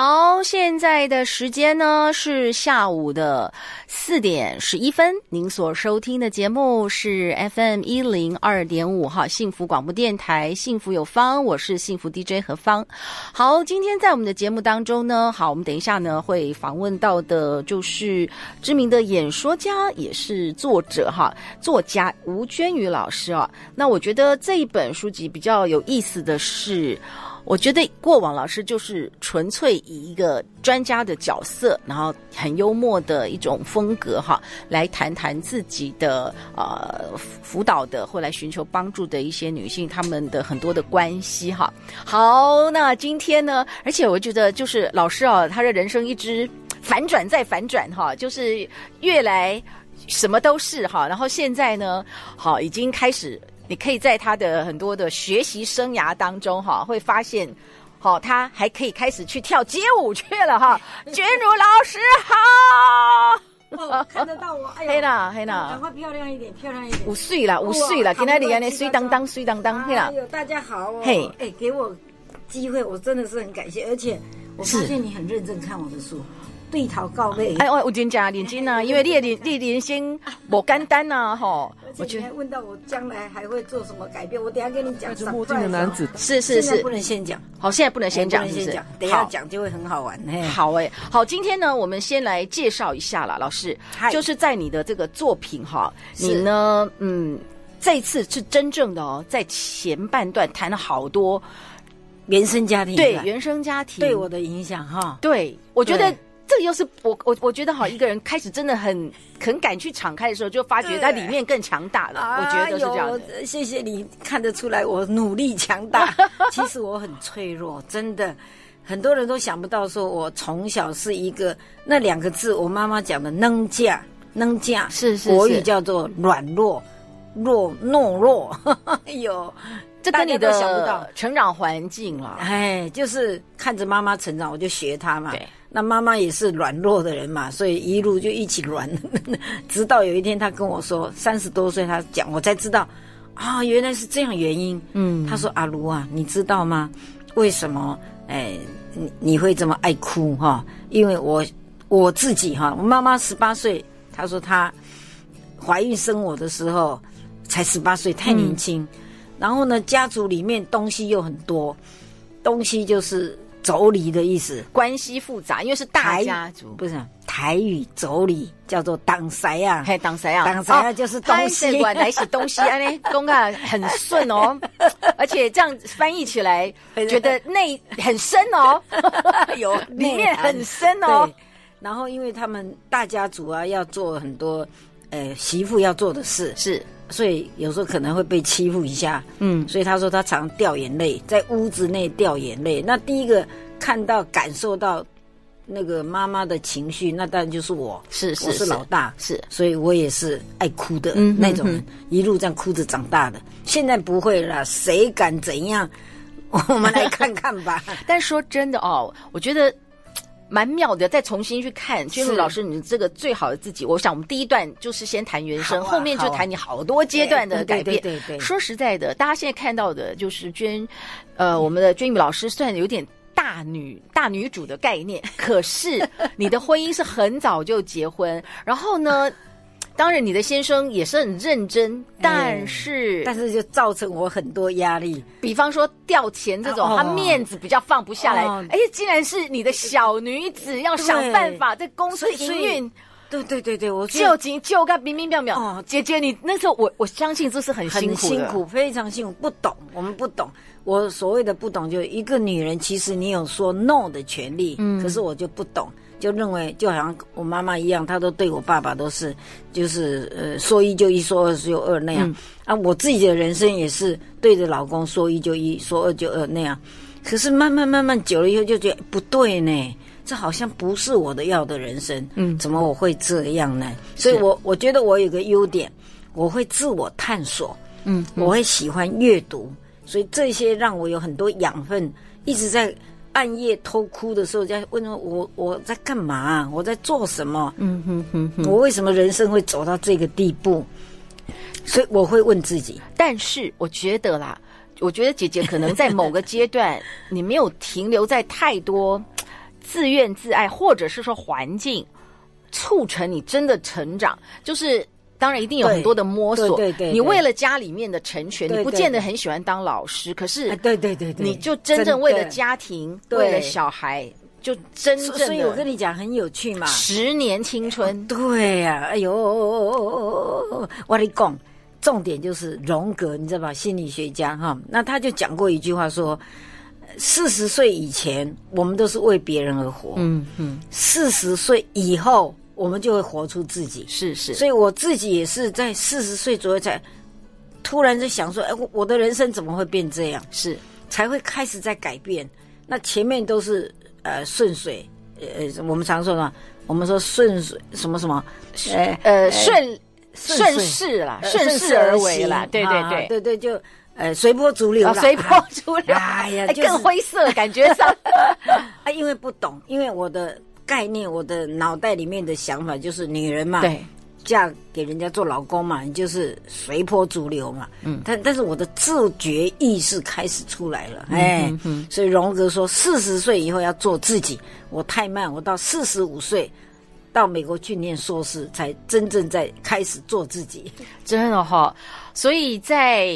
好，现在的时间呢是下午的四点十一分。您所收听的节目是 FM 一零二点五哈，幸福广播电台，幸福有方，我是幸福 DJ 何芳。好，今天在我们的节目当中呢，好，我们等一下呢会访问到的就是知名的演说家，也是作者哈，作家吴娟宇老师啊。那我觉得这一本书籍比较有意思的是。我觉得过往老师就是纯粹以一个专家的角色，然后很幽默的一种风格哈，来谈谈自己的呃辅导的或来寻求帮助的一些女性她们的很多的关系哈。好，那今天呢，而且我觉得就是老师啊，他的人生一直反转再反转哈，就是越来什么都是哈，然后现在呢，好已经开始。你可以在他的很多的学习生涯当中，哈，会发现，好，他还可以开始去跳街舞去了，哈。娟如老师好，哦，看得到我，哎呀，黑啦黑啦，赶快漂亮一点，漂亮一点。五岁了，五岁了，今天你安尼水当当，水当当，嘿啦。哎呦，大家好哦，嘿，哎，给我机会，我真的是很感谢，而且我发现你很认真看我的书。对头到尾，哎，我有点假认真啊，因为你的人，你的人生不简单呐，吼。而且你还问到我将来还会做什么改变，我等下跟你讲。墨镜的男子，是是是，不能先讲。好，现在不能先讲，先讲，等下讲就会很好玩。好哎，好，今天呢，我们先来介绍一下啦，老师，就是在你的这个作品哈，你呢，嗯，这一次是真正的哦，在前半段谈了好多原生家庭，对原生家庭。对我的影响哈，对我觉得。这个又是我我我觉得哈，一个人开始真的很很敢去敞开的时候，就发觉它里面更强大了。我觉得是这样。谢谢你看得出来我努力强大，其实我很脆弱，真的。很多人都想不到，说我从小是一个那两个字，我妈妈讲的“能嫁”，能嫁是是国语叫做软弱、弱懦弱。哎呦，这跟你的想不到成长环境了。哎，就是看着妈妈成长，我就学她嘛。对。那妈妈也是软弱的人嘛，所以一路就一起软，直到有一天她跟我说，三十多岁她讲，我才知道，啊、哦，原来是这样原因。嗯，她说阿如啊，你知道吗？为什么？哎，你你会这么爱哭哈？因为我我自己哈，我妈妈十八岁，她说她怀孕生我的时候才十八岁，太年轻。嗯、然后呢，家族里面东西又很多，东西就是。妯娌的意思，关系复杂，因为是大家族，不是台语妯娌叫做当塞啊，嘿，当塞啊，当塞啊就是东西，管来是东西啊，呢，公啊很顺哦，而且这样翻译起来，觉得内很深哦，有里面很深哦。对，然后因为他们大家族啊，要做很多，呃，媳妇要做的事。是。所以有时候可能会被欺负一下，嗯，所以他说他常掉眼泪，在屋子内掉眼泪。那第一个看到、感受到那个妈妈的情绪，那当然就是我，是是，我是老大，是，所以我也是爱哭的那种人，一路这样哭着长大的。现在不会了，谁敢怎样？我们来看看吧。但说真的哦，我觉得。蛮妙的，再重新去看娟如老师，你这个最好的自己。我想我们第一段就是先谈原生，后面就谈你好多阶段的改变。对对。说实在的，大家现在看到的就是娟，呃，我们的娟宇老师算有点大女大女主的概念，可是你的婚姻是很早就结婚，然后呢？当然，你的先生也是很认真，但是、嗯、但是就造成我很多压力。比方说掉钱这种，哦、他面子比较放不下来。哎、哦，竟然是你的小女子要想办法在公司营运。对对对对，我就紧就干，明明白白。哦，姐姐，你那时候我我相信这是很辛苦，很辛苦，非常辛苦。不懂，我们不懂。我所谓的不懂，就一个女人，其实你有说 no 的权利。嗯，可是我就不懂。就认为就好像我妈妈一样，她都对我爸爸都是，就是呃说一就一，说二就二那样。嗯、啊，我自己的人生也是对着老公说一就一，说二就二那样。可是慢慢慢慢久了以后，就觉得不对呢，这好像不是我的要的人生，嗯，怎么我会这样呢？所以我我觉得我有个优点，我会自我探索，嗯，嗯，我会喜欢阅读，所以这些让我有很多养分，一直在暗夜偷哭的时候在问我我在干嘛，我在做什么，嗯哼哼哼，我为什么人生会走到这个地步？所以我会问自己，但是我觉得啦。我觉得姐姐可能在某个阶段，你没有停留在太多自怨自艾，或者是说环境促成你真的成长。就是当然一定有很多的摸索，对对。你为了家里面的成全，你不见得很喜欢当老师，可是对对对对，你就真正为了家庭，为了小孩，就真正的。所以我跟你讲很有趣嘛，十年青春。对呀，哎呦，我跟你讲。重点就是荣格，你知道吧？心理学家哈，那他就讲过一句话说：四十岁以前，我们都是为别人而活。嗯嗯，四十岁以后，我们就会活出自己。是是，所以我自己也是在四十岁左右才突然就想说：哎，我的人生怎么会变这样？是。才会开始在改变。那前面都是呃顺水，呃，我们常说的，我们说顺水什么什么，呃呃顺。顺势啦，顺势而为啦，对对对，对对，就呃随波逐流，随波逐流，哎呀，更灰色感觉上，啊，因为不懂，因为我的概念，我的脑袋里面的想法就是女人嘛，对，嫁给人家做老公嘛，你就是随波逐流嘛，嗯，但但是我的自觉意识开始出来了，哎，所以荣格说四十岁以后要做自己，我太慢，我到四十五岁。到美国去念硕士，才真正在开始做自己，真的哈、哦。所以在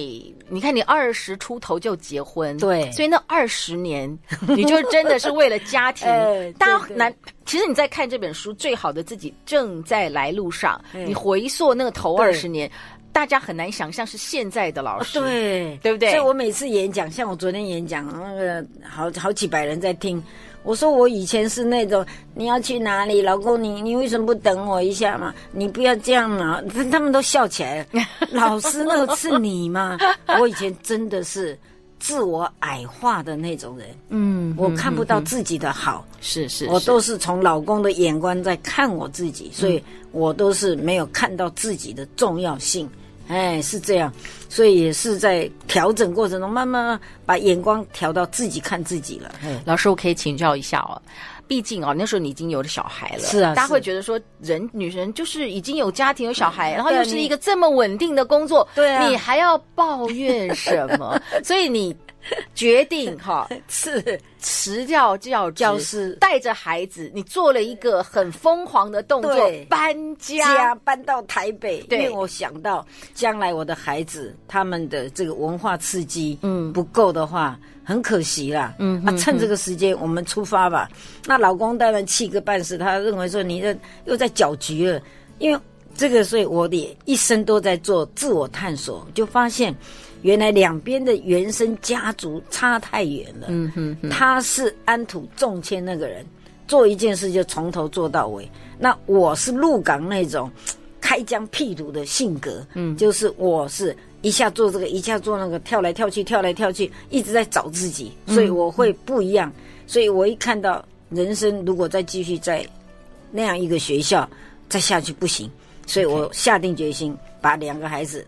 你看，你二十出头就结婚，对，所以那二十年，你就真的是为了家庭。大家难，其实你在看这本书，《最好的自己正在来路上》，你回溯那个头二十年，大家很难想象是现在的老师，对，对不对？所以我每次演讲，像我昨天演讲，那个好好几百人在听。我说我以前是那种，你要去哪里，老公你你为什么不等我一下嘛？你不要这样嘛！他们都笑起来了。老师，那个是你吗？我以前真的是自我矮化的那种人。嗯，我看不到自己的好，是是，我都是从老公的眼光在看我自己，所以我都是没有看到自己的重要性。哎，是这样，所以也是在调整过程中，慢慢把眼光调到自己看自己了。老师，我可以请教一下哦，毕竟哦，那时候你已经有了小孩了，是啊，大家会觉得说，人女人就是已经有家庭有小孩，然后又是一个这么稳定的工作，对啊，你还要抱怨什么？所以你。决定哈是辞掉教教师，带着孩子，你做了一个很疯狂的动作，搬家搬到台北。因为我想到将来我的孩子他们的这个文化刺激嗯不够的话，很可惜啦。嗯啊，趁这个时间我们出发吧。那老公当然气个半死，他认为说你这又在搅局了。因为这个，所以我的一生都在做自我探索，就发现。原来两边的原生家族差太远了。嗯哼，哼，他是安土重迁那个人，做一件事就从头做到尾。那我是鹿港那种 开疆辟土的性格。嗯，就是我是一下做这个，一下做那个，跳来跳去，跳来跳去，一直在找自己。所以我会不一样。所以我一看到人生如果再继续在那样一个学校再下去不行，所以我下定决心把两个孩子。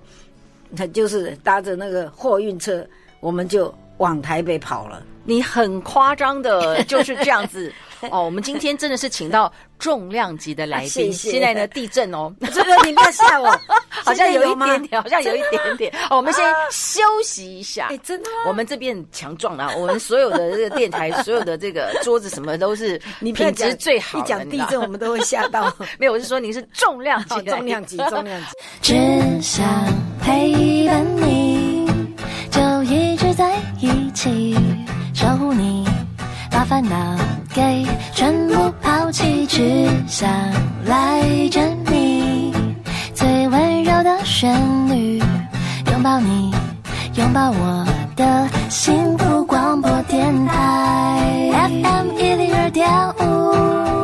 他就是搭着那个货运车，我们就往台北跑了。你很夸张的，就是这样子 哦。我们今天真的是请到重量级的来宾。谢谢。现在呢，地震哦，这个你不要吓我，好像有一点点，好像有一点点。哦，我们先休息一下。哎，真的？我们这边强壮啊，我们所有的这个电台，所有的这个桌子什么都是你品质最好。一讲地震，我们都会吓到。没有，我是说您是重量级，重量级，重量级。只想陪伴你，就一直在一起。守护你，把烦恼给全部抛弃，只想赖着你，最温柔的旋律，拥抱你，拥抱我的幸福广播电台 FM 一零二点五。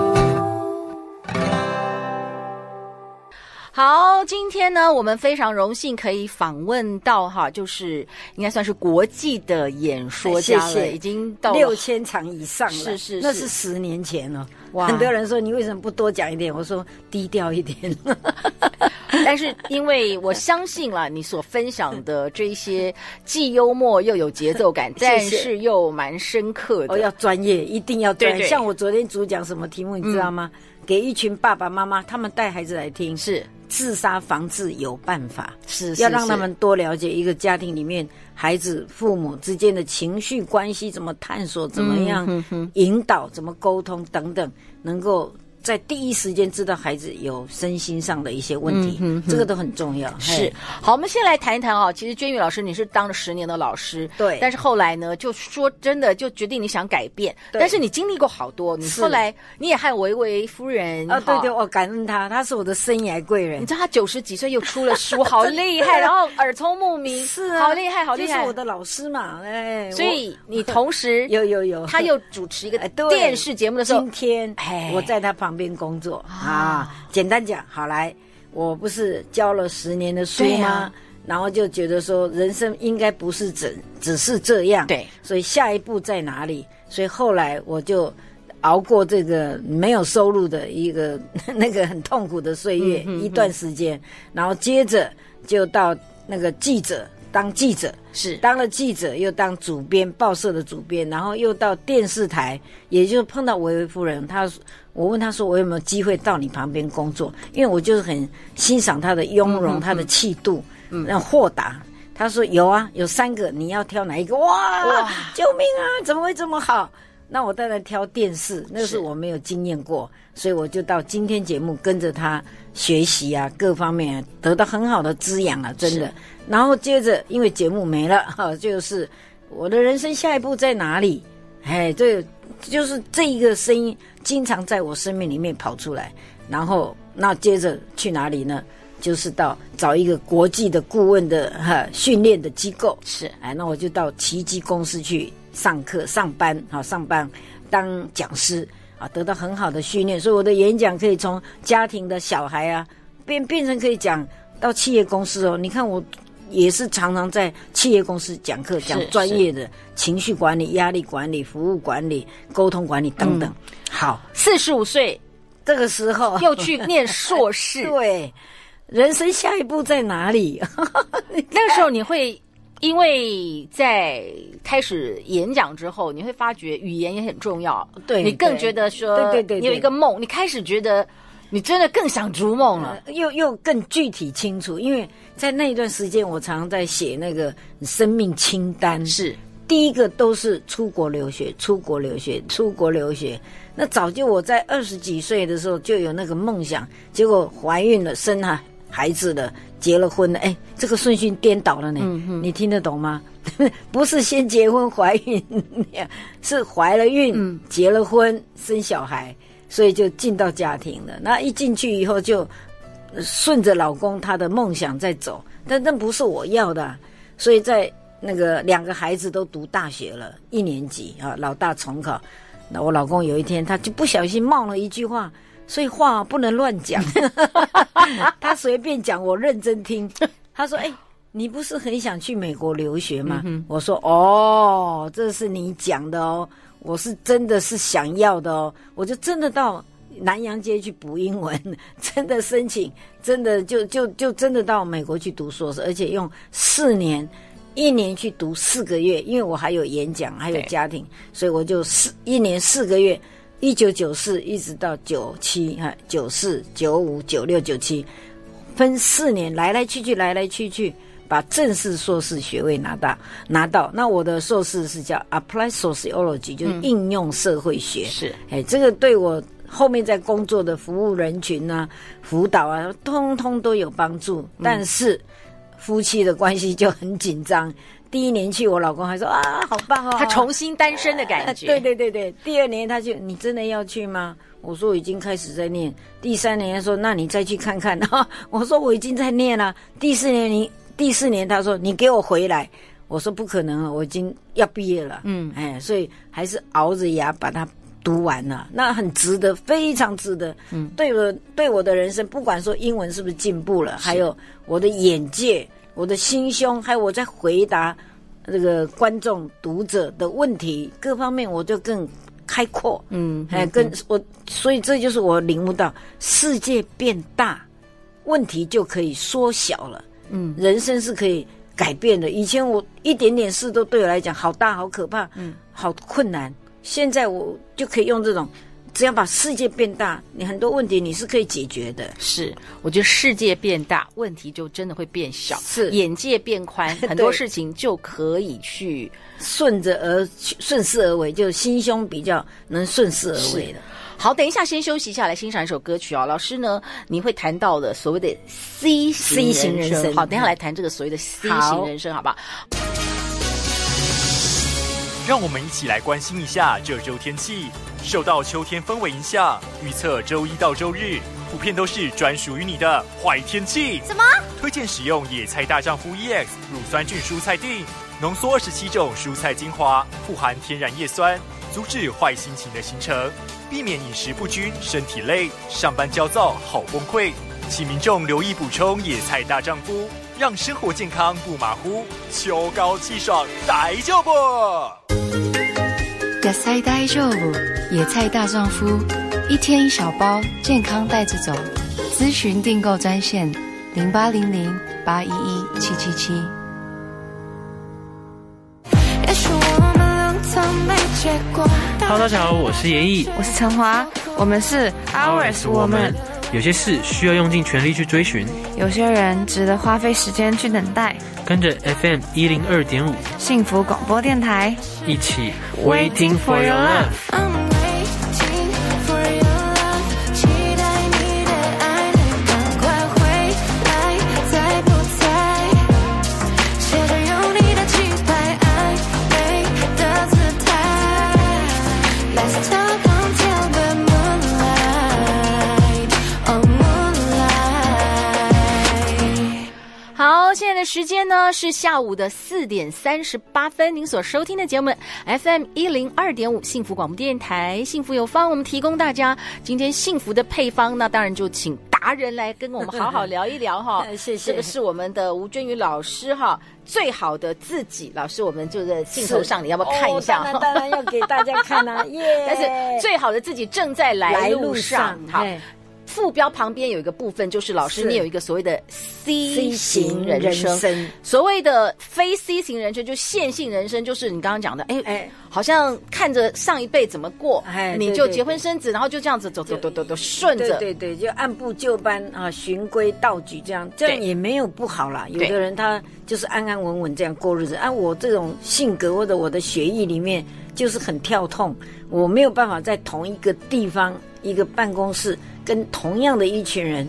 好。今天呢，我们非常荣幸可以访问到哈，就是应该算是国际的演说家了，谢谢已经到六千场以上了，是是是，那是十年前了。哇，很多人说你为什么不多讲一点？我说低调一点。但是因为我相信了你所分享的这些既幽默又有节奏感，但是又蛮深刻的。哦，要专业，一定要专业。对对像我昨天主讲什么题目，你知道吗？嗯给一群爸爸妈妈，他们带孩子来听，是自杀防治有办法，是，是要让他们多了解一个家庭里面孩子父母之间的情绪关系怎么探索，怎么样引导，怎么沟通等等，能够。在第一时间知道孩子有身心上的一些问题，嗯、哼哼这个都很重要。是，好，我们先来谈一谈啊。其实娟玉老师，你是当了十年的老师，对。但是后来呢，就说真的，就决定你想改变。对但是你经历过好多，你后来你也和维维夫人啊，对对，我感恩他，他是我的生涯贵人。你知道他九十几岁又出了书，好厉害，然后耳聪目明，是啊，好厉害，好厉害，就是我的老师嘛，哎。所以你同时 有有有，他又主持一个 电视节目的时候，今天哎我在他旁边工作。啊，简单讲，好来，我不是教了十年的书吗？啊、然后就觉得说，人生应该不是只只是这样，对，所以下一步在哪里？所以后来我就熬过这个没有收入的一个 那个很痛苦的岁月、一段时间，然后接着就到那个记者。当记者是当了记者，又当主编报社的主编，然后又到电视台，也就碰到维维夫人。她我问她说：“我有没有机会到你旁边工作？”因为我就是很欣赏她的雍容，嗯、的气度，嗯，那豁达。她说：“有啊，有三个，你要挑哪一个？”哇，哇救命啊！怎么会这么好？那我当然挑电视，那是我没有经验过，所以我就到今天节目跟着他学习啊，各方面得到很好的滋养啊，真的。是然后接着，因为节目没了 哈，就是我的人生下一步在哪里？哎，这就是这一个声音经常在我生命里面跑出来。然后那接着去哪里呢？就是到找一个国际的顾问的哈训练的机构。是，哎，那我就到奇迹公司去。上课、上班，好上班，当讲师啊，得到很好的训练，所以我的演讲可以从家庭的小孩啊，变变成可以讲到企业公司哦。你看，我也是常常在企业公司讲课，讲专业的情绪管理、压力管理、服务管理、沟通管理等等。嗯、好，四十五岁这个时候 又去念硕士，对，人生下一步在哪里？那个时候你会。因为在开始演讲之后，你会发觉语言也很重要。对，你更觉得说，对对对，你有一个梦，你开始觉得你真的更想逐梦了，又又更具体清楚。因为在那一段时间，我常常在写那个生命清单，是第一个都是出国留学，出国留学，出国留学。那早就我在二十几岁的时候就有那个梦想，结果怀孕了，生了孩子了。结了婚了，哎，这个顺序颠倒了呢。嗯你听得懂吗？不是先结婚怀孕，是怀了孕，嗯、结了婚生小孩，所以就进到家庭了。那一进去以后，就顺着老公他的梦想在走，但那不是我要的。所以在那个两个孩子都读大学了，一年级啊，老大重考。那我老公有一天他就不小心冒了一句话。所以话不能乱讲，他随便讲，我认真听。他说：“哎、欸，你不是很想去美国留学吗？”嗯、我说：“哦，这是你讲的哦，我是真的是想要的哦，我就真的到南阳街去补英文，真的申请，真的就就就真的到美国去读硕士，而且用四年，一年去读四个月，因为我还有演讲，还有家庭，所以我就四一年四个月。”一九九四一直到九七哈，九四九五九六九七，分四年来来去去来来去去，把正式硕士学位拿到拿到。那我的硕士是叫 Applied Sociology，就是应用社会学。是、嗯，哎，这个对我后面在工作的服务人群啊、辅导啊，通通都有帮助。但是夫妻的关系就很紧张。第一年去，我老公还说啊，好棒哦，他重新单身的感觉。啊、对对对对，第二年他就，你真的要去吗？我说我已经开始在念。第三年他说，那你再去看看。我说我已经在念了。第四年你第四年他说你给我回来。我说不可能啊，我已经要毕业了。嗯，哎，所以还是熬着牙把它读完了，那很值得，非常值得。嗯，对我对我的人生，不管说英文是不是进步了，还有我的眼界、我的心胸，还有我在回答这个观众读者的问题，各方面我就更开阔。嗯，哎跟我，所以这就是我领悟到，世界变大，问题就可以缩小了。嗯，人生是可以改变的。以前我一点点事都对我来讲好大、好可怕，嗯，好困难。现在我就可以用这种，只要把世界变大，你很多问题你是可以解决的。是，我觉得世界变大，问题就真的会变小。是，眼界变宽，很多事情就可以去顺着而顺势而为，就心胸比较能顺势而为的。好，等一下先休息一下，来欣赏一首歌曲啊、哦。老师呢，你会谈到的所谓的 C 型 C 型人生。好，等一下来谈这个所谓的 C 型人生，好，好吧？让我们一起来关心一下这周天气。受到秋天氛围影响，预测周一到周日普遍都是专属于你的坏天气。什么？推荐使用野菜大丈夫 EX 乳酸菌蔬菜锭，浓缩二十七种蔬菜精华，富含天然叶酸，阻止坏心情的形成。避免饮食不均、身体累、上班焦躁、好崩溃，请民众留意补充野菜大丈夫，让生活健康不马虎，秋高气爽，大丈夫。野菜大丈夫，野菜大丈夫，一天一小包，健康带着走。咨询订购专线：零八零零八一一七七七。Hello，大家好，我是严艺，我是陈华，我们是 Ours Woman。有些事需要用尽全力去追寻，有些人值得花费时间去等待。跟着 FM 一零二点五幸福广播电台，一起 Waiting for your love。呢是下午的四点三十八分，您所收听的节目 FM 一零二点五幸福广播电台，幸福有方，我们提供大家今天幸福的配方，那当然就请达人来跟我们好好聊一聊哈。谢谢，这个是我们的吴娟宇老师哈，最好的自己老师，我们就在镜头上，你要不要看一下？哦、当然，当然要给大家看啊，耶！但是最好的自己正在来路上，路上好。副标旁边有一个部分，就是老师，你有一个所谓的 C 型人生。人生所谓的非 C 型人生，就线性人生，就是你刚刚讲的，哎哎，好像看着上一辈怎么过，哎，你就结婚生子，然后就这样子走走走走走，顺着，对对对，就按部就班啊，循规蹈矩这样，这样也没有不好啦。有的人他就是安安稳稳这样过日子，按我这种性格或者我的血液里面就是很跳痛，我没有办法在同一个地方一个办公室。跟同样的一群人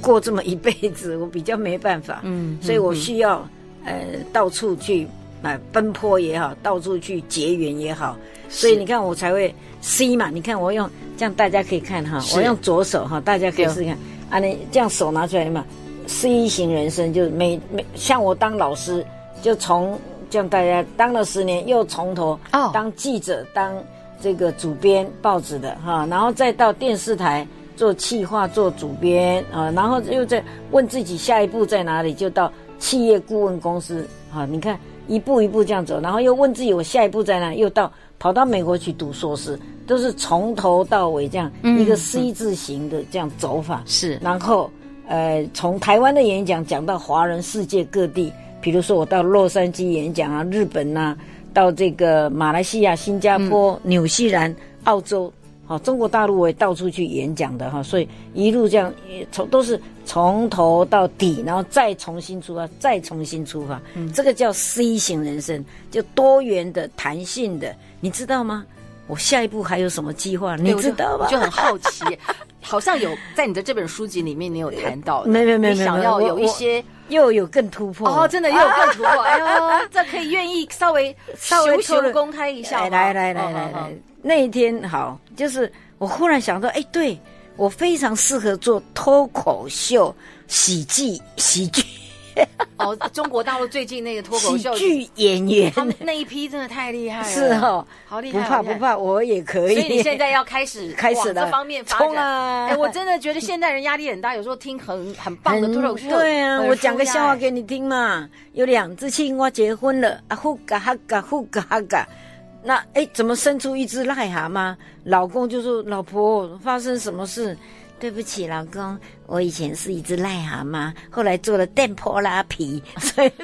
过这么一辈子，我比较没办法，嗯，所以我需要呃到处去啊奔波也好，到处去结缘也好，所以你看我才会 C 嘛，你看我用这样大家可以看哈，我用左手哈，大家可以试试看。啊，你这样手拿出来嘛，C 型人生就是每每像我当老师，就从这样大家当了十年，又从头哦。当记者，当这个主编报纸的哈，然后再到电视台。做企划，做主编啊，然后又在问自己下一步在哪里，就到企业顾问公司啊。你看一步一步这样走，然后又问自己我下一步在哪，又到跑到美国去读硕士，都是从头到尾这样一个 C 字形的这样走法。是、嗯，然后呃，从台湾的演讲讲到华人世界各地，比如说我到洛杉矶演讲啊，日本呐、啊，到这个马来西亚、新加坡、纽、嗯、西兰、澳洲。好，中国大陆我也到处去演讲的哈，所以一路这样从都是从头到底，然后再重新出发，再重新出发。嗯，这个叫 C 型人生，就多元的、弹性的，你知道吗？我下一步还有什么计划？你知道吗？就很好奇，好像有在你的这本书籍里面，你有谈到，没没没没，想要有一些又有更突破。哦，真的又有更突破，哎呦，这可以愿意稍微稍微公开一下，来来来来来。那一天好，就是我忽然想到，哎，对，我非常适合做脱口秀、喜剧、喜剧，哦，中国大陆最近那个脱口秀喜剧演员，他们那一批真的太厉害了，是哦，好厉害，不怕不怕，我也可以。所以你现在要开始 开始了，这方面发展啊！哎，我真的觉得现代人压力很大，有时候听很很棒的脱口秀。对啊，我讲个笑话给你听嘛。有两只青蛙结婚了，啊呼嘎哈嘎呼嘎哈嘎，那哎怎么生出一只癞蛤蟆？老公就说：“老婆，发生什么事？”对不起，老公，我以前是一只癞蛤蟆，后来做了电波拉皮，所以，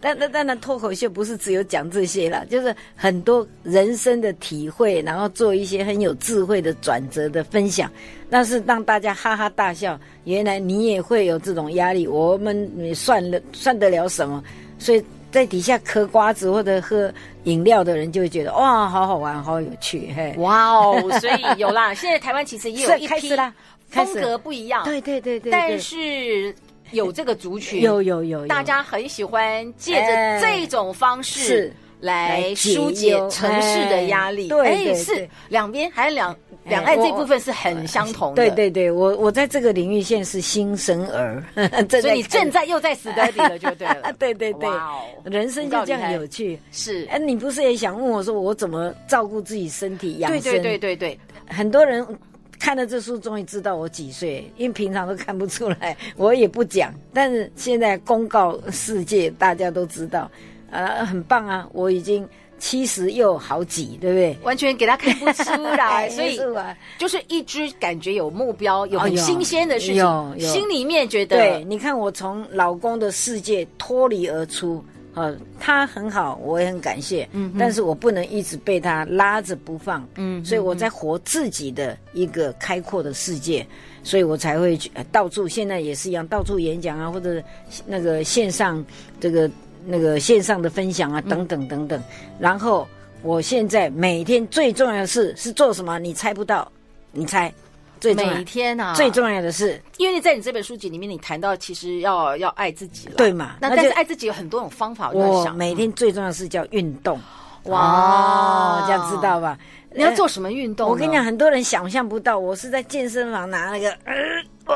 但但但那脱口秀不是只有讲这些啦，就是很多人生的体会，然后做一些很有智慧的转折的分享，那是让大家哈哈大笑。原来你也会有这种压力，我们算了算得了什么？所以。在底下嗑瓜子或者喝饮料的人就会觉得哇，好好玩，好有趣，嘿，哇哦！所以有啦，现在台湾其实也有 一批啦，风格不一样，对对对对，但是有这个族群，有有有，大家很喜欢借着这种方式来疏解城市的压力，对，是两边还有两。两岸这部分是很相同的，对对对，我我在这个领域现在是新生儿，所以你正在又在 study 了，就对了，对对对，人生就这样有趣，是，哎，你不是也想问我说我怎么照顾自己身体养生？对对对对对，很多人看了这书终于知道我几岁，因为平常都看不出来，我也不讲，但是现在公告世界，大家都知道，呃，很棒啊，我已经。七十又好几，对不对？完全给他看不出来，所以就是一直感觉有目标，有很新鲜的事情，心里面觉得。对，你看我从老公的世界脱离而出，呃，他很好，我也很感谢。嗯，但是我不能一直被他拉着不放。嗯，所以我在活自己的一个开阔的世界，所以我才会去到处。现在也是一样，到处演讲啊，或者那个线上这个。那个线上的分享啊，等等等等，然后我现在每天最重要的事是做什么？你猜不到，你猜，最重要每天啊，最重要的是，因为你在你这本书籍里面，你谈到其实要要爱自己了，对嘛？那但是爱自己有很多种方法。我每天最重要的事叫运动，哇，这样知道吧？你要做什么运动？我跟你讲，很多人想象不到，我是在健身房拿那个呃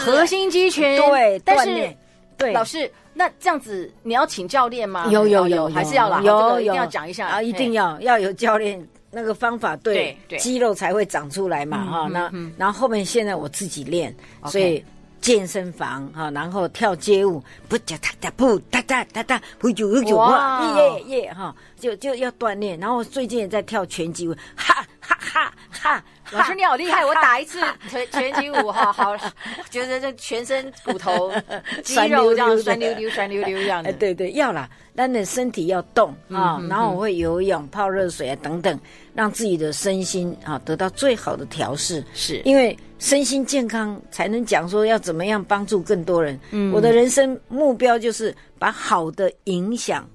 核心肌群，对，但是对老师。那这样子，你要请教练吗？有有有，还是要啦？有有，一定要讲一下啊！一定要要有教练，那个方法对，肌肉才会长出来嘛哈。那然后后面现在我自己练，所以健身房哈，然后跳街舞，不哒哒哒不哒哒哒哒，不九九九哇耶耶哈，就就要锻炼。然后最近也在跳拳击舞，哈哈哈哈。老师你好厉害！我打一次拳拳击舞哈，好，觉得这全身骨头 肌肉这样酸溜溜、酸溜溜这样的。对对，要啦，但你身体要动啊，然后我会游泳、泡热水啊等等，让自己的身心啊得到最好的调试。是因为身心健康，才能讲说要怎么样帮助更多人。嗯，我的人生目标就是把好的影响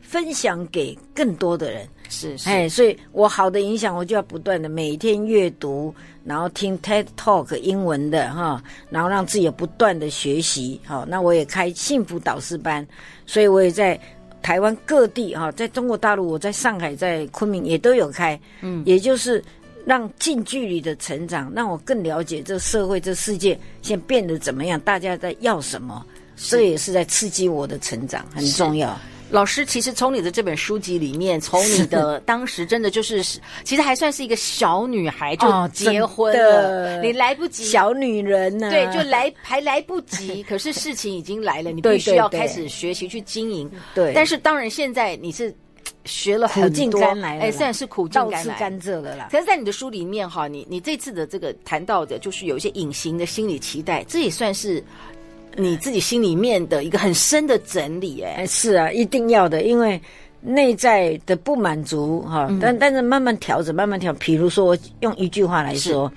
分享给更多的人。是，是，哎，所以我好的影响，我就要不断的每天阅读，然后听 TED Talk 英文的哈，然后让自己有不断的学习。好，那我也开幸福导师班，所以我也在台湾各地哈，在中国大陆，我在上海、在昆明也都有开。嗯，也就是让近距离的成长，让我更了解这社会、这世界现在变得怎么样，大家在要什么，这也是在刺激我的成长，很重要。老师，其实从你的这本书籍里面，从你的当时真的就是，其实还算是一个小女孩就结婚了，你来不及，小女人呢？对，就来还来不及，可是事情已经来了，你必须要开始学习去经营。对，但是当然现在你是学了很多，哎，算是苦尽甘来，甘蔗了啦。可是，在你的书里面哈，你你这次的这个谈到的，就是有一些隐形的心理期待，这也算是。你自己心里面的一个很深的整理，哎，是啊，一定要的，因为内在的不满足哈，但、嗯、但是慢慢调整，慢慢调。比如说，我用一句话来说，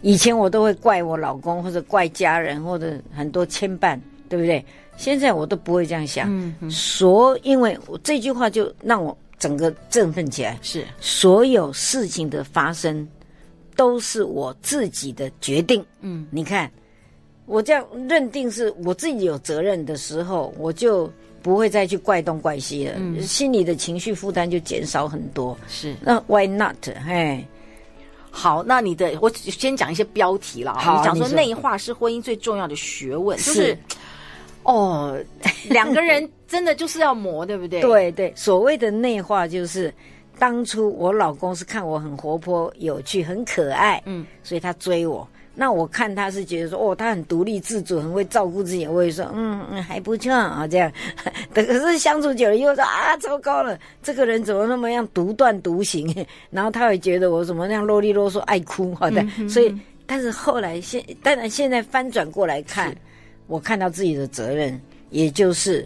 以前我都会怪我老公，或者怪家人，或者很多牵绊，对不对？现在我都不会这样想，嗯嗯、所因为我这句话就让我整个振奋起来。是，所有事情的发生都是我自己的决定。嗯，你看。我这样认定是我自己有责任的时候，我就不会再去怪东怪西了，嗯、心里的情绪负担就减少很多。是，那 Why not？哎，好，那你的我先讲一些标题了。好，你讲说内化是婚姻最重要的学问，是就是哦，两个人真的就是要磨，对不对？对对，所谓的内化就是。当初我老公是看我很活泼、有趣、很可爱，嗯，所以他追我。那我看他是觉得说，哦，他很独立自主，很会照顾自己。我也说，嗯嗯，还不错啊，这样。可是相处久了又说啊，糟糕了，这个人怎么那么样独断独行？然后他会觉得我怎么那样啰里啰嗦、爱哭，好的。嗯、所以，但是后来现，当然现在翻转过来看，我看到自己的责任，也就是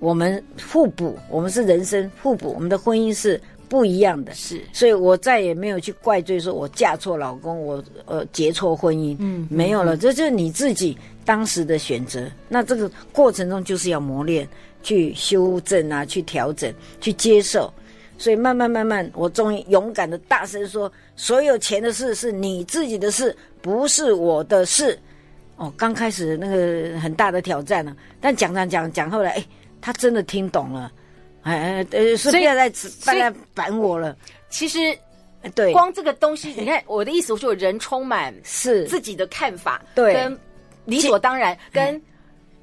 我们互补，我们是人生互补，我们的婚姻是。不一样的是，所以我再也没有去怪罪说我嫁错老公，我呃结错婚姻，嗯，没有了，这就是你自己当时的选择。那这个过程中就是要磨练，去修正啊，去调整，去接受。所以慢慢慢慢，我终于勇敢的大声说：所有钱的事是你自己的事，不是我的事。哦，刚开始那个很大的挑战呢，但讲讲讲讲，后来哎，他真的听懂了。哎，呃，是不要再不要再烦我了。其实，对，光这个东西，你看 我的意思，就是人充满是。自己的看法，对，跟理所当然，跟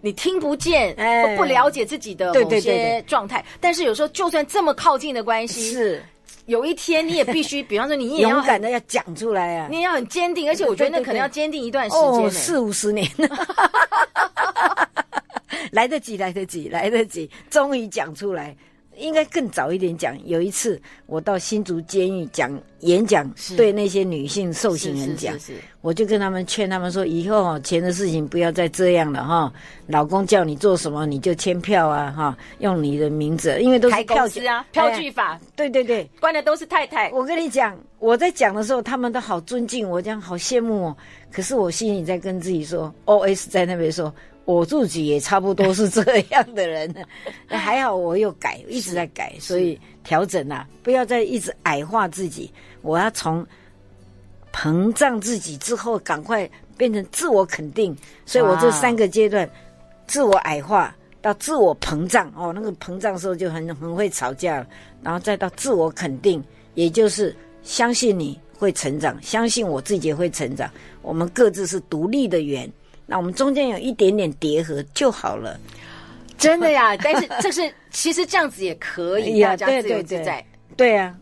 你听不见哎。不了解自己的某些状态。但是有时候，就算这么靠近的关系，是。有一天你也必须，比方说你也要勇敢的要讲出来啊，你也要很坚定，而且我觉得那可能要坚定一段时间，四五十年。来得及，来得及，来得及，终于讲出来。应该更早一点讲。有一次，我到新竹监狱讲演讲，对那些女性受刑人讲，我就跟他们劝他们说：以后钱的事情不要再这样了哈。老公叫你做什么，你就签票啊哈，用你的名字，因为都是票据啊，票据法。对对对，关的都是太太。我跟你讲，我在讲的时候，他们都好尊敬我，这样好羡慕我。可是我心里在跟自己说，OS 在那边说。我自己也差不多是这样的人，还好我有改，一直在改，所以调整啊，不要再一直矮化自己。我要从膨胀自己之后，赶快变成自我肯定。所以我这三个阶段，自我矮化到自我膨胀哦，那个膨胀的时候就很很会吵架了，然后再到自我肯定，也就是相信你会成长，相信我自己也会成长。我们各自是独立的圆。那我们中间有一点点叠合就好了，真的呀。但是这是其实这样子也可以，大家自由自在。对啊，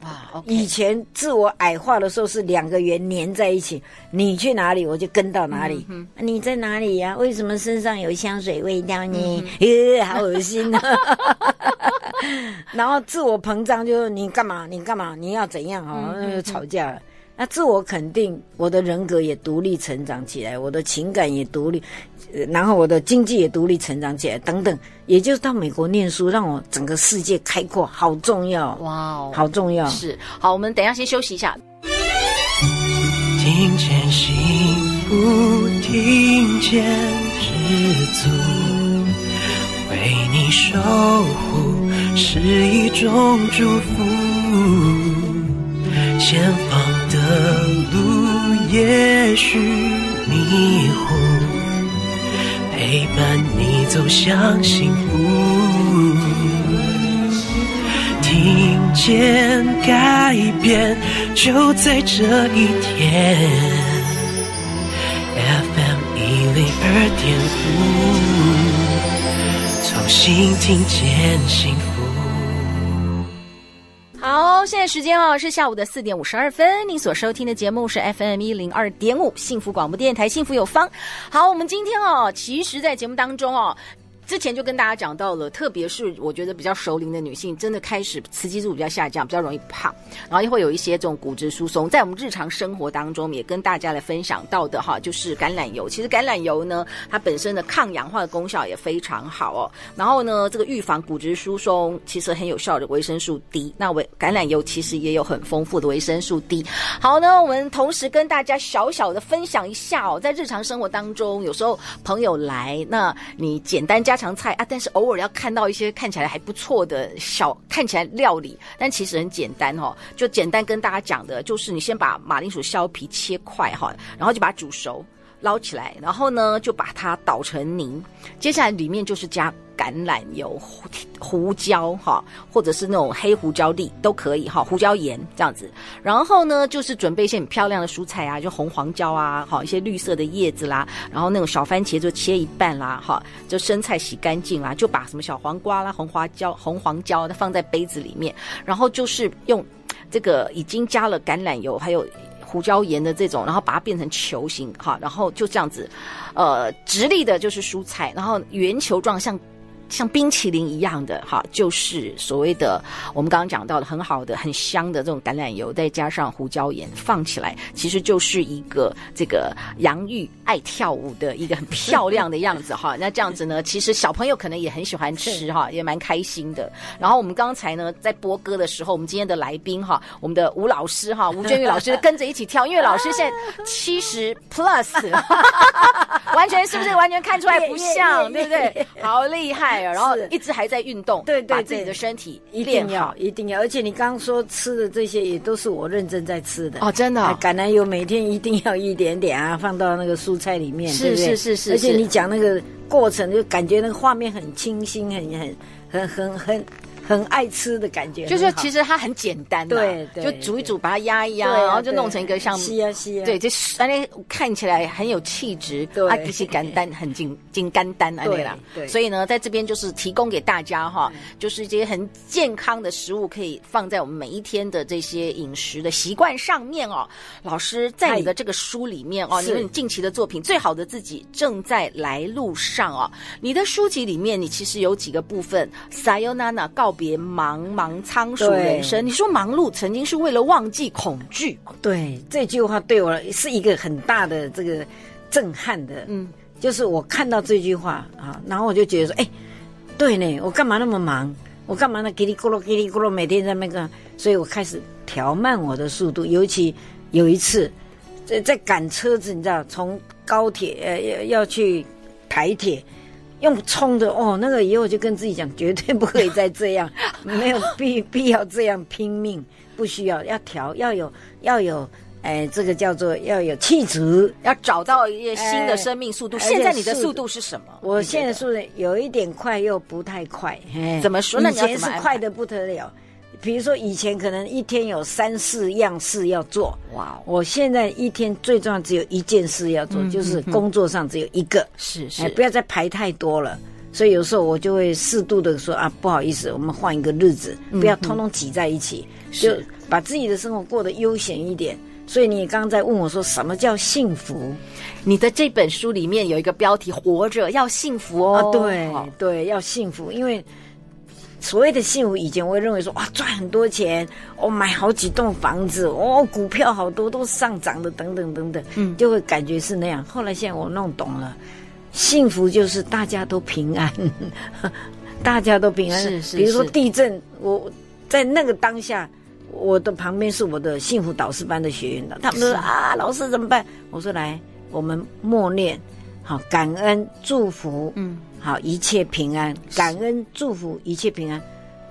以前自我矮化的时候是两个圆粘在一起，你去哪里我就跟到哪里。你在哪里呀？为什么身上有香水味道呢？呃，好恶心啊！然后自我膨胀就是你干嘛？你干嘛？你要怎样？哈，那就吵架了。那自我肯定，我的人格也独立成长起来，我的情感也独立，然后我的经济也独立成长起来，等等。也就是到美国念书，让我整个世界开阔，好重要！哇哦，好重要！是好，我们等一下先休息一下。听见幸福，听见知足，为你守护是一种祝福。前方的路也许迷糊，陪伴你走向幸福。听见改变就在这一天。FM 一零二点五，重新听见幸福。现在时间哦是下午的四点五十二分。您所收听的节目是 FM 一零二点五幸福广播电台，幸福有方。好，我们今天哦，其实，在节目当中哦。之前就跟大家讲到了，特别是我觉得比较熟龄的女性，真的开始雌激素比较下降，比较容易胖，然后又会有一些这种骨质疏松。在我们日常生活当中，也跟大家来分享到的哈，就是橄榄油。其实橄榄油呢，它本身的抗氧化的功效也非常好哦。然后呢，这个预防骨质疏松其实很有效的维生素 D。那维橄榄油其实也有很丰富的维生素 D。好呢，我们同时跟大家小小的分享一下哦，在日常生活当中，有时候朋友来，那你简单加。常菜啊，但是偶尔要看到一些看起来还不错的小看起来料理，但其实很简单哦。就简单跟大家讲的，就是你先把马铃薯削皮切块哈，然后就把它煮熟，捞起来，然后呢就把它捣成泥，接下来里面就是加。橄榄油、胡椒哈，或者是那种黑胡椒粒都可以哈，胡椒盐这样子。然后呢，就是准备一些很漂亮的蔬菜啊，就红黄椒啊，好一些绿色的叶子啦，然后那种小番茄就切一半啦，哈，就生菜洗干净啦，就把什么小黄瓜啦、红花椒、红黄椒放在杯子里面，然后就是用这个已经加了橄榄油还有胡椒盐的这种，然后把它变成球形哈，然后就这样子，呃，直立的就是蔬菜，然后圆球状像。像冰淇淋一样的哈，就是所谓的我们刚刚讲到的很好的、很香的这种橄榄油，再加上胡椒盐放起来，其实就是一个这个洋芋爱跳舞的一个很漂亮的样子哈。那这样子呢，其实小朋友可能也很喜欢吃哈，也蛮开心的。然后我们刚才呢在播歌的时候，我们今天的来宾哈，我们的吴老师哈，吴娟玉老师跟着一起跳，因为老师现在七十 plus，完全是不是完全看出来 不像，对不对？好厉害。然后一直还在运动，对对，把自己的身体一定要一定要，而且你刚刚说吃的这些也都是我认真在吃的。哦，真的，橄榄油每天一定要一点点啊，放到那个蔬菜里面，是是是是，而且你讲那个过程就感觉那个画面很清新，很很很很很。很爱吃的感觉，就是其实它很简单，对，就煮一煮，把它压一压，然后就弄成一个像，是啊是啊，对，就反正看起来很有气质，对，啊，其实简单，很简简干单对啦，对，所以呢，在这边就是提供给大家哈，就是这些很健康的食物，可以放在我们每一天的这些饮食的习惯上面哦。老师在你的这个书里面哦，因为你近期的作品《最好的自己正在来路上》哦，你的书籍里面，你其实有几个部分，Sayonara 告。别茫茫仓鼠人生，你说忙碌曾经是为了忘记恐惧，对这句话对我是一个很大的这个震撼的，嗯，就是我看到这句话啊，然后我就觉得说，哎，对呢，我干嘛那么忙？我干嘛呢？叽里咕噜叽里咕噜，每天在那个，所以我开始调慢我的速度，尤其有一次在在赶车子，你知道，从高铁呃要要去台铁。用冲的哦，那个以后就跟自己讲，绝对不可以再这样，没有必必要这样拼命，不需要要调，要有要有，哎，这个叫做要有气质，要找到一些新的生命速度。现在你的速度是什么？我现在速度有一点快，又不太快。怎么说？以前是快的不得了。比如说以前可能一天有三四样事要做，哇！我现在一天最重要只有一件事要做，就是工作上只有一个，是是，不要再排太多了。所以有时候我就会适度的说啊，不好意思，我们换一个日子，不要通通挤在一起，就把自己的生活过得悠闲一点。所以你刚刚在问我说什么叫幸福？你的这本书里面有一个标题：活着要幸福哦。对对，要幸福，因为。所谓的幸福，以前我会认为说，哇，赚很多钱，我、哦、买好几栋房子，哦，股票好多都是上涨的，等等等等，嗯，就会感觉是那样。后来现在我弄懂了，幸福就是大家都平安，大家都平安。是是是。比如说地震，我在那个当下，我的旁边是我的幸福导师班的学员的，他们说啊，老师怎么办？我说来，我们默念，好，感恩祝福，嗯。好，一切平安，感恩祝福，一切平安，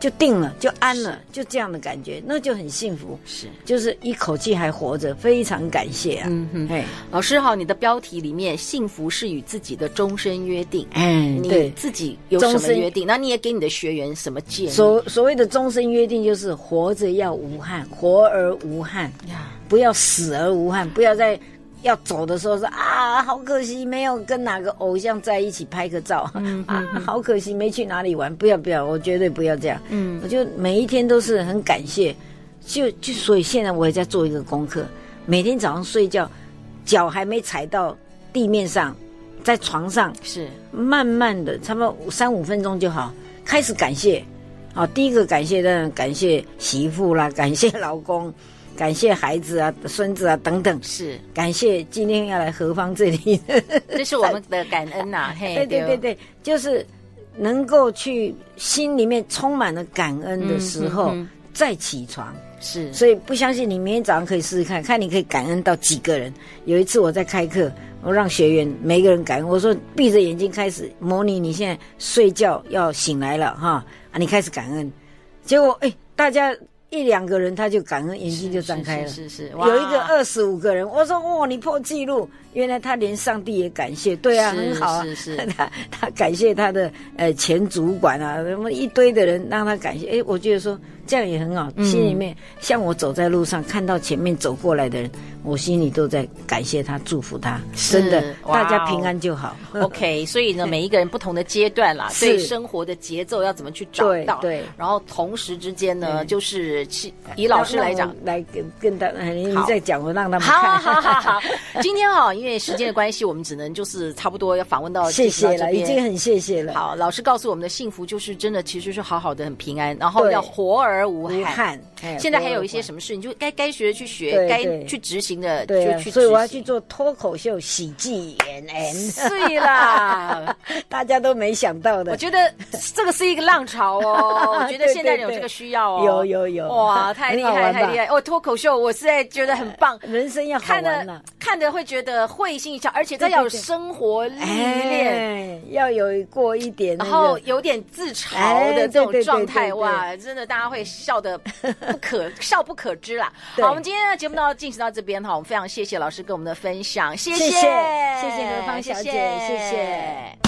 就定了，就安了，就这样的感觉，那就很幸福。是，就是一口气还活着，非常感谢啊。嗯哼，哎，老师好，你的标题里面“幸福是与自己的终身约定”，嗯，你自己有什么约定？那你也给你的学员什么建议？所所谓的终身约定，就是活着要无憾，活而无憾呀，不要死而无憾，不要再。要走的时候说啊，好可惜没有跟哪个偶像在一起拍个照，嗯、啊，好可惜没去哪里玩。不要不要，我绝对不要这样。嗯，我就每一天都是很感谢，就就所以现在我也在做一个功课，每天早上睡觉，脚还没踩到地面上，在床上是慢慢的，差不多三五分钟就好，开始感谢。好，第一个感谢当然感谢媳妇啦，感谢老公。感谢孩子啊、孙子啊等等，是感谢今天要来何方这里，这是我们的感恩呐、啊。嘿，对对对对，就是能够去心里面充满了感恩的时候、嗯、再起床。是，所以不相信你明天早上可以试试看看你可以感恩到几个人。有一次我在开课，我让学员每个人感恩，我说闭着眼睛开始模拟你现在睡觉要醒来了哈啊，你开始感恩，结果哎大家。一两个人他就感恩，眼睛就张开了。是是，是，是，有一个二十五个人，我说哇，你破纪录！原来他连上帝也感谢，对啊，很好啊。是是，他他感谢他的呃前主管啊，什么一堆的人让他感谢。哎，我觉得说这样也很好，嗯、心里面像我走在路上看到前面走过来的人，我心里都在感谢他，祝福他。真的，大家平安就好。OK，所以呢，每一个人不同的阶段啦，对生活的节奏要怎么去找到？对，然后同时之间呢，就是。以老师来讲，来跟跟他，你再讲，我让他们看。好好好好。今天啊，因为时间的关系，我们只能就是差不多要访问到谢谢了，已经很谢谢了。好，老师告诉我们的幸福就是真的，其实是好好的，很平安，然后要活而而无憾。现在还有一些什么事，你就该该学的去学，该去执行的就去。所以我要去做脱口秀喜剧演员。对啦，大家都没想到的。我觉得这个是一个浪潮哦，我觉得现在有这个需要哦。有有有。哇，太厉害，太厉害！哦，脱口秀，我实在觉得很棒。人生要看的，看的会觉得会心一笑，而且这要有生活历练，要有过一点，然后有点自嘲的这种状态，哇，真的大家会笑得不可 少不可知啦。好，我们今天的节目到进行到这边哈，我们非常谢谢老师跟我们的分享，谢谢，谢谢何芳小姐，谢谢。